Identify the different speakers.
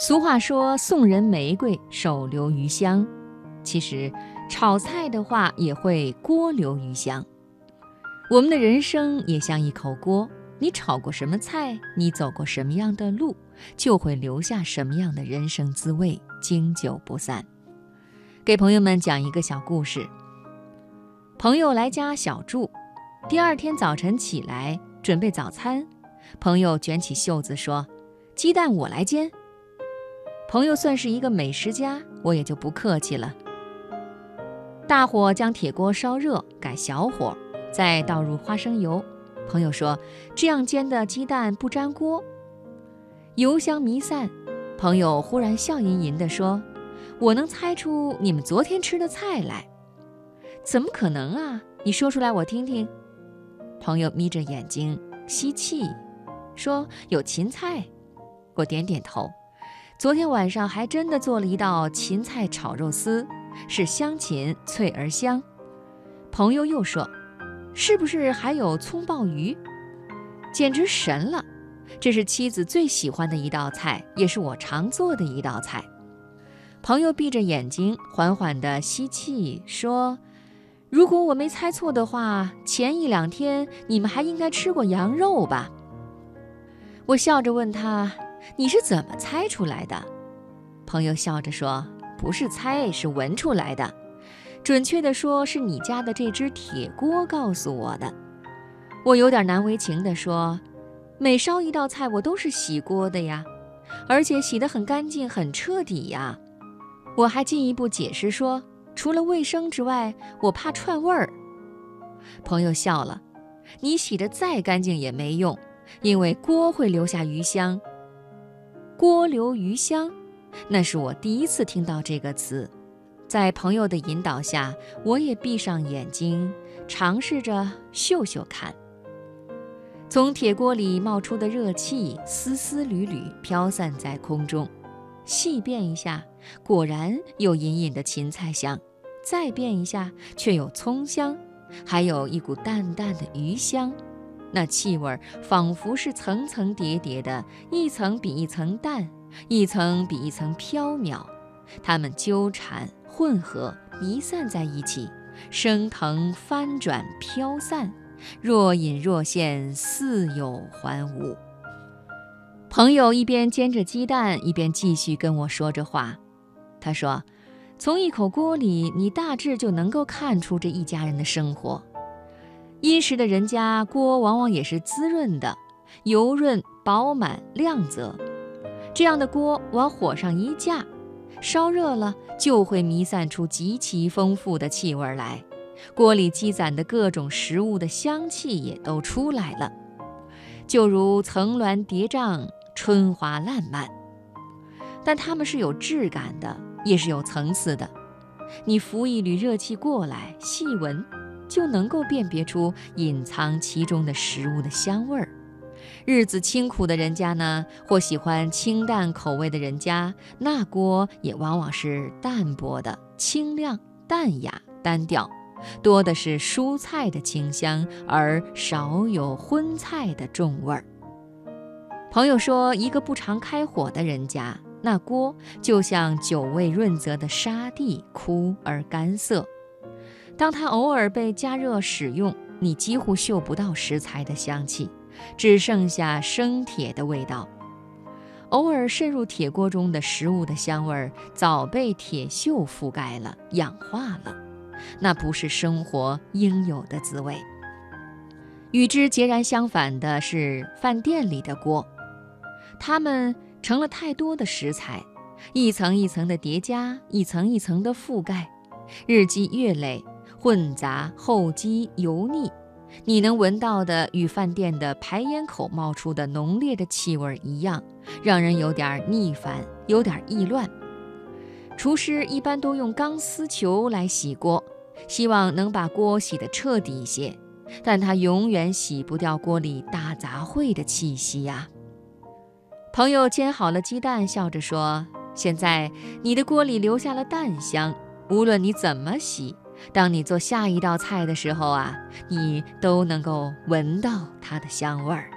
Speaker 1: 俗话说“送人玫瑰，手留余香”，其实炒菜的话也会锅留余香。我们的人生也像一口锅，你炒过什么菜，你走过什么样的路，就会留下什么样的人生滋味，经久不散。给朋友们讲一个小故事：朋友来家小住，第二天早晨起来准备早餐，朋友卷起袖子说：“鸡蛋我来煎。”朋友算是一个美食家，我也就不客气了。大火将铁锅烧热，改小火，再倒入花生油。朋友说：“这样煎的鸡蛋不粘锅。”油香弥散，朋友忽然笑吟吟地说：“我能猜出你们昨天吃的菜来。”“怎么可能啊？你说出来我听听。”朋友眯着眼睛吸气，说：“有芹菜。”我点点头。昨天晚上还真的做了一道芹菜炒肉丝，是香芹脆而香。朋友又说：“是不是还有葱爆鱼？简直神了！这是妻子最喜欢的一道菜，也是我常做的一道菜。”朋友闭着眼睛缓缓地吸气，说：“如果我没猜错的话，前一两天你们还应该吃过羊肉吧？”我笑着问他。你是怎么猜出来的？朋友笑着说：“不是猜，是闻出来的。准确地说，是你家的这只铁锅告诉我的。”我有点难为情地说：“每烧一道菜，我都是洗锅的呀，而且洗得很干净、很彻底呀。”我还进一步解释说：“除了卫生之外，我怕串味儿。”朋友笑了：“你洗得再干净也没用，因为锅会留下余香。”锅留余香，那是我第一次听到这个词。在朋友的引导下，我也闭上眼睛，尝试着嗅嗅看。从铁锅里冒出的热气丝丝缕缕飘散在空中，细辨一下，果然有隐隐的芹菜香；再辨一下，却有葱香，还有一股淡淡的鱼香。那气味仿佛是层层叠叠的，一层比一层淡，一层比一层飘渺，它们纠缠、混合、弥散在一起，升腾、翻转、飘散，若隐若现，似有还无。朋友一边煎着鸡蛋，一边继续跟我说着话。他说：“从一口锅里，你大致就能够看出这一家人的生活。”殷实的人家锅往往也是滋润的，油润饱满亮泽。这样的锅往火上一架，烧热了就会弥散出极其丰富的气味来，锅里积攒的各种食物的香气也都出来了，就如层峦叠嶂，春花烂漫。但它们是有质感的，也是有层次的。你拂一缕热气过来，细闻。就能够辨别出隐藏其中的食物的香味儿。日子清苦的人家呢，或喜欢清淡口味的人家，那锅也往往是淡薄的、清亮、淡雅、单调，多的是蔬菜的清香，而少有荤菜的重味儿。朋友说，一个不常开火的人家，那锅就像久未润泽的沙地，枯而干涩。当它偶尔被加热使用，你几乎嗅不到食材的香气，只剩下生铁的味道。偶尔渗入铁锅中的食物的香味儿，早被铁锈覆盖了，氧化了。那不是生活应有的滋味。与之截然相反的是饭店里的锅，它们成了太多的食材，一层一层的叠加，一层一层的覆盖，日积月累。混杂、厚积、油腻，你能闻到的与饭店的排烟口冒出的浓烈的气味一样，让人有点腻烦，有点意乱。厨师一般都用钢丝球来洗锅，希望能把锅洗得彻底一些，但他永远洗不掉锅里大杂烩的气息呀。朋友煎好了鸡蛋，笑着说：“现在你的锅里留下了蛋香，无论你怎么洗。”当你做下一道菜的时候啊，你都能够闻到它的香味儿。